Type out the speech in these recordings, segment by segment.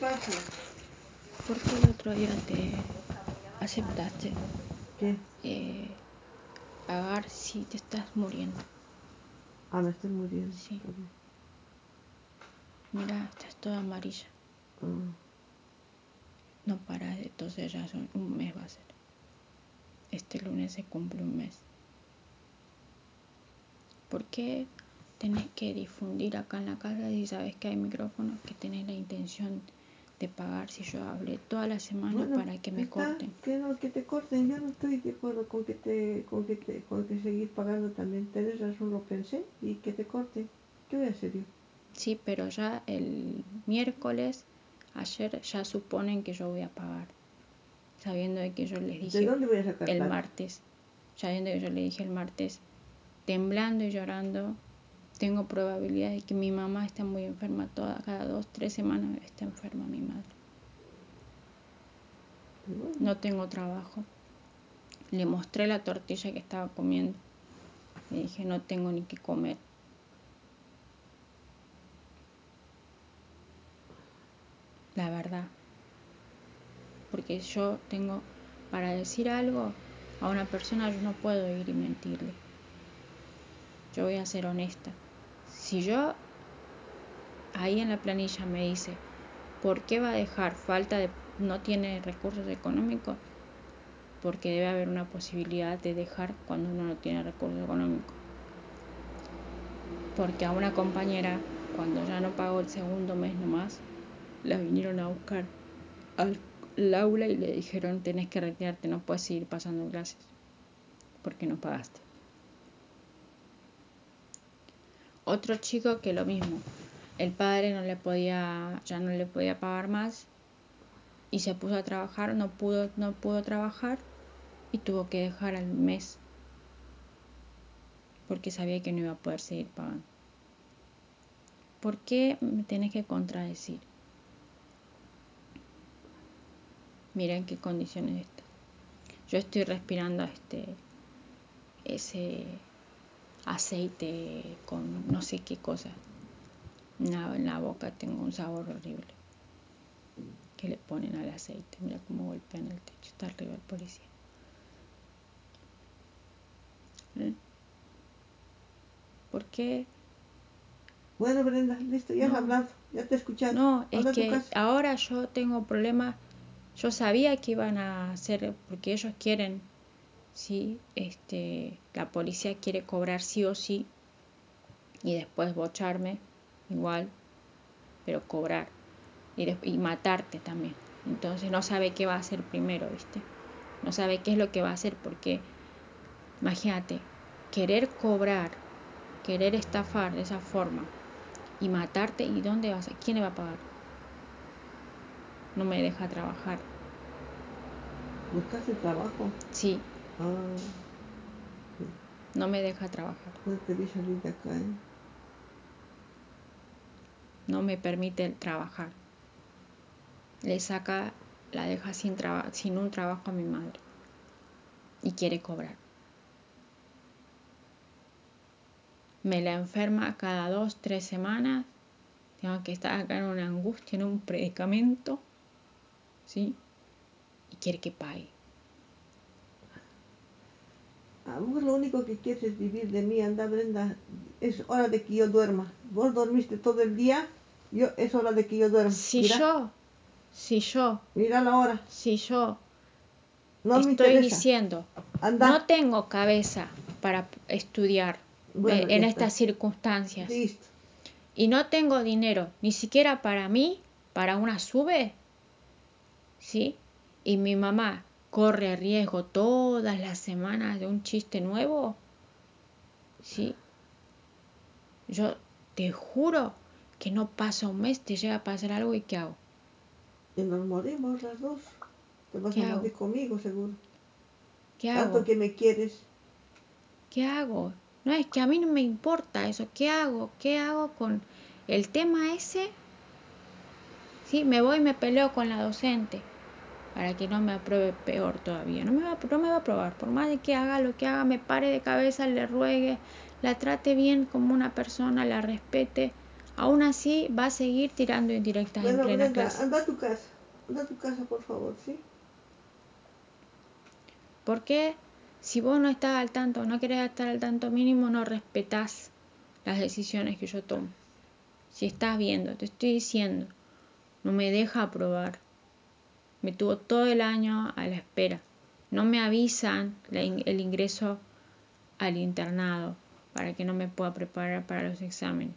¿Qué pasa? ¿Por qué el otro día te aceptaste ¿Qué? eh, pagar si te estás muriendo? Ah, me estoy muriendo. Sí. Mira, estás toda amarilla. Ah, No paras de toser, ya son un mes va a ser. Este lunes se cumple un mes. ¿Por qué tenés que difundir acá en la casa si sabes que hay micrófonos que tenés la intención de pagar si yo hablé toda la semana bueno, para que me está, corten? Que no, que te corten. Yo no estoy de acuerdo con que te, con que te, con que seguir pagando también. Tenés razón, lo pensé y que te corten. ¿Qué voy a hacer yo? Sí, pero ya el miércoles, ayer ya suponen que yo voy a pagar. Sabiendo de que yo les ¿De dije dónde voy a sacar el plata? martes, sabiendo que yo le dije el martes, temblando y llorando, tengo probabilidad de que mi mamá está muy enferma toda, cada dos, tres semanas está enferma mi madre. No tengo trabajo. Le mostré la tortilla que estaba comiendo. Le dije, no tengo ni que comer. La verdad. Porque yo tengo, para decir algo a una persona, yo no puedo ir y mentirle. Yo voy a ser honesta. Si yo ahí en la planilla me dice, ¿por qué va a dejar falta de, no tiene recursos económicos? Porque debe haber una posibilidad de dejar cuando uno no tiene recursos económicos. Porque a una compañera, cuando ya no pagó el segundo mes nomás, la vinieron a buscar al, aula y le dijeron, tenés que retirarte, no puedes seguir pasando clases, porque no pagaste. Otro chico que lo mismo, el padre no le podía, ya no le podía pagar más y se puso a trabajar, no pudo, no pudo trabajar y tuvo que dejar al mes porque sabía que no iba a poder seguir pagando. ¿Por qué me tenés que contradecir? Mira en qué condiciones está. Yo estoy respirando este ese aceite con no sé qué cosa. En la, en la boca tengo un sabor horrible que le ponen al aceite. Mira cómo golpean el techo. Está arriba el policía. ¿Eh? ¿Por qué? Bueno, Brenda, listo, ya has No. hablado, ya te he escuchado. No, es que ahora yo tengo problemas. Yo sabía que iban a hacer, porque ellos quieren, sí, este, la policía quiere cobrar sí o sí y después bocharme, igual, pero cobrar y, y matarte también. Entonces no sabe qué va a hacer primero, ¿viste? No sabe qué es lo que va a hacer porque, imagínate, querer cobrar, querer estafar de esa forma y matarte, ¿y dónde vas a, quién le va a pagar? No me deja trabajar. ¿Buscaste trabajo? Sí, Ah, no me deja trabajar. no te vi salir de acá, ¿eh? No me permite el trabajar. Le saca, la deja sin, traba- sin un trabajo a mi madre. Y quiere cobrar. Me la enferma cada dos, tres semanas. Tengo que estar acá en una angustia, en un predicamento. ¿Sí? Y quiere que pague. Vos lo único que quieres es vivir de mí, anda Brenda, es hora de que yo duerma. Vos dormiste todo el día, yo es hora de que yo duerma. Si mira, yo, si yo, mira la hora, si yo no me estoy interesa. diciendo, Anda. no tengo cabeza para estudiar Bueno, eh, en estas circunstancias Listo. y no tengo dinero ni siquiera para mí, para una sube, ¿sí? Y mi mamá corre riesgo todas las semanas de un chiste nuevo, ¿sí? Yo te juro que no pasa un mes, te llega a pasar algo y ¿qué hago? Y nos morimos las dos. Te vas ¿Qué a hago? morir conmigo, seguro. ¿Qué Tanto hago? que me quieres. ¿Qué hago? No, es que a mí no me importa eso. ¿Qué hago? ¿Qué hago con el tema ese? Sí, me voy y me peleo con la docente para que no me apruebe peor todavía. No me va, no me va a aprobar. Por más de que haga lo que haga, me pare de cabeza, le ruegue, la trate bien como una persona, la respete. aún así va a seguir tirando indirectas en plena Brenda, clase. anda a tu casa. Anda a tu casa, por favor, ¿sí? ¿Por qué? Si vos no estás al tanto, no querés estar al tanto mínimo, no respetás las decisiones que yo tomo. Si estás viendo, te estoy diciendo, no me deja aprobar. Me tuvo todo el año a la espera. No me avisan el ingreso al internado para que no me pueda preparar para los exámenes.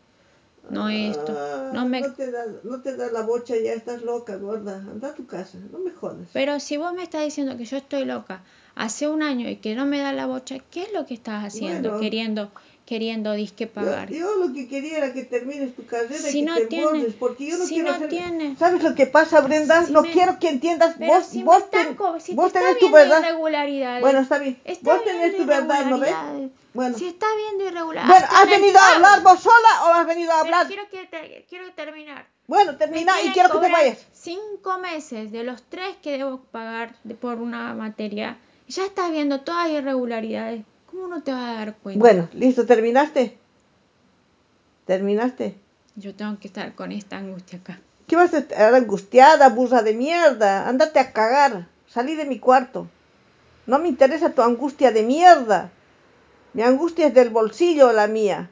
No esto, Ah, no me... no te da, no te da la bocha, ya estás loca, gorda. Anda a tu casa, no me jodas. Pero si vos me estás diciendo que yo estoy loca hace un año y que no me da la bocha, ¿qué es lo que estás haciendo? Bueno. queriendo, queriendo disque Yo, pagar. yo lo que quería era que termines tu carrera Si y que no te tiene- borres, porque yo no si quiero no hacer... tiene- ¿Sabes lo que pasa, Brenda? Si no me- quiero que entiendas. Pero vos si vos, ten- si vos te tenés tu verdad. Bueno, está bien. Está vos tenés tu verdad, ¿no ves? Bueno. Si está viendo irregularidades. Bueno, ¿has venido a hablar vos sola o has venido a Pero hablar? quiero, que te- quiero terminar. Bueno, termina y quiero que te vayas. Cinco meses de los tres que debo pagar por una materia. Ya estás viendo todas las irregularidades. ¿Cómo no te vas a dar cuenta? Bueno, listo, ¿terminaste? ¿Terminaste? Yo tengo que estar con esta angustia acá. ¿Qué vas a estar angustiada, burra de mierda? Ándate a cagar. Salí de mi cuarto. No me interesa tu angustia de mierda. Mi angustia es del bolsillo, la mía.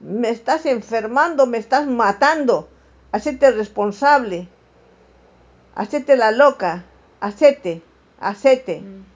Me estás enfermando, me estás matando. Hacete responsable. Hacete la loca. Hacete. Hacete. Mm.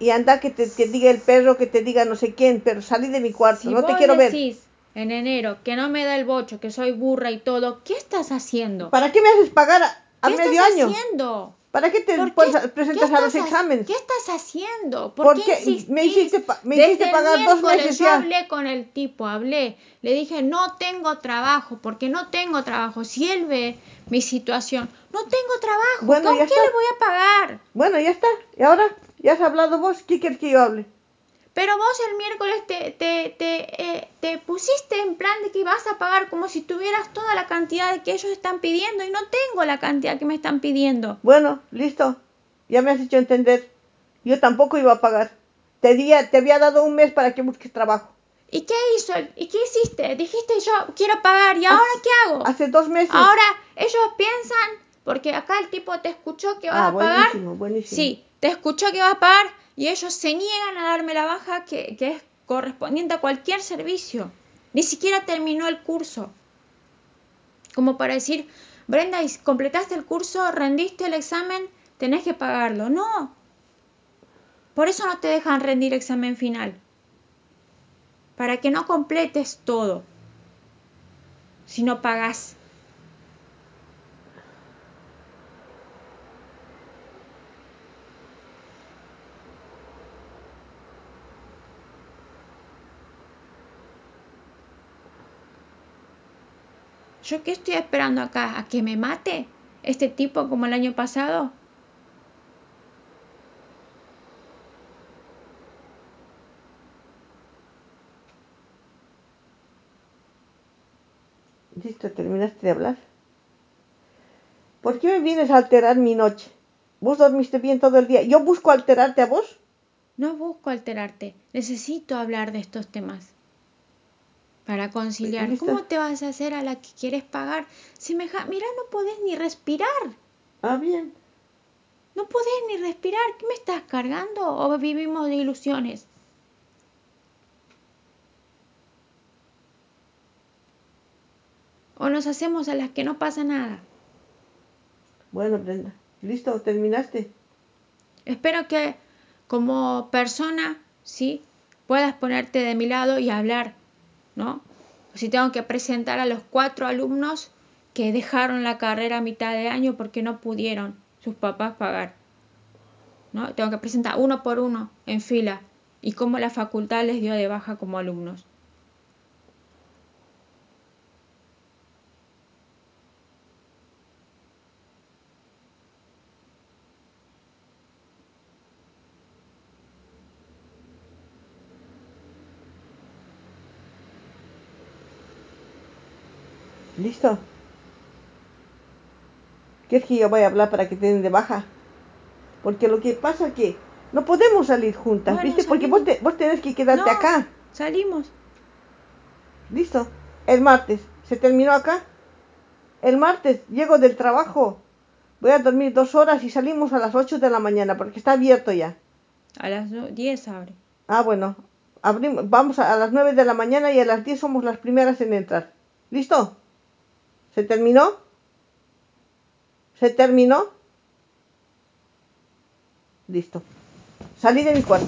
Y anda que te que diga el perro, que te diga no sé quién, pero salí de mi cuarto. Si no te quiero ver. decís en enero que no me da el bocho, que soy burra y todo, ¿qué estás haciendo? ¿Para qué me haces pagar a, a ¿Qué medio estás año? haciendo? ¿Para qué te ¿Por pues, qué- presentas qué a los exámenes? ¿Qué estás haciendo? ¿Por, qué insistís? me hiciste me Desde hiciste el pagar dos meses yo ya. hablé con el tipo, hablé. Le dije, no tengo trabajo, porque no tengo trabajo. Si él ve mi situación, no tengo trabajo. Bueno, ¿Con ya qué está. le voy a pagar? Bueno, ya está. ¿Y ahora? ¿Ya has hablado vos? ¿Qué quieres que yo hable? Pero vos el miércoles te, te, te, eh, te pusiste en plan de que ibas a pagar como si tuvieras toda la cantidad que ellos están pidiendo y no tengo la cantidad que me están pidiendo. Bueno, listo. Ya me has hecho entender. Yo tampoco iba a pagar. Te, di- te había dado un mes para que busques trabajo. ¿Y qué hizo? ¿Y qué hiciste? Dijiste yo quiero pagar y ahora qué hago? Hace dos meses. Ahora ellos piensan, porque acá el tipo te escuchó que vas Ah, a pagar. buenísimo, buenísimo. Sí, te escuchó que vas a pagar y ellos se niegan a darme la baja que, que es correspondiente a cualquier servicio. Ni siquiera terminó el curso. Como para decir, Brenda, ¿y completaste el curso, rendiste el examen, tenés que pagarlo. No. Por eso no te dejan rendir examen final. Para que no completes todo. Si no pagas. ¿Yo qué estoy esperando acá? ¿A que me mate este tipo como el año pasado? Listo, terminaste de hablar. ¿Por qué me vienes a alterar mi noche? ¿Vos dormiste bien todo el día? ¿Yo busco alterarte a vos? No busco alterarte, necesito hablar de estos temas. Para conciliar. ¿cómo te vas a hacer a la que quieres pagar? Semeja, mira, no podés ni respirar. Ah, bien. No podés ni respirar. ¿Qué me estás cargando? ¿O vivimos de ilusiones? ¿O nos hacemos a las que no pasa nada? Bueno, Brenda. Listo, terminaste. Espero que como persona, sí, puedas ponerte de mi lado y hablar, ¿no? Si tengo que presentar a los cuatro alumnos que dejaron la carrera a mitad de año porque no pudieron sus papás pagar, ¿no? Tengo que presentar uno por uno en fila y cómo la facultad les dio de baja como alumnos. ¿Listo? ¿Quieres que yo vaya a hablar para que te den de baja? Porque lo que pasa es que no podemos salir juntas, Bueno, ¿viste? Porque vos, te- vos tenés que quedarte No. acá. Salimos. ¿Listo? El martes. ¿Se terminó acá? El martes llego del trabajo. Voy a dormir dos horas y salimos a las 8 de la mañana porque está abierto ya. A las 10 abre. Ah, bueno. Abrimos, vamos a, a las 9 de la mañana y a las 10 somos las primeras en entrar. ¿Listo? ¿Se terminó? ¿Se terminó? Listo. Salí de mi cuarto.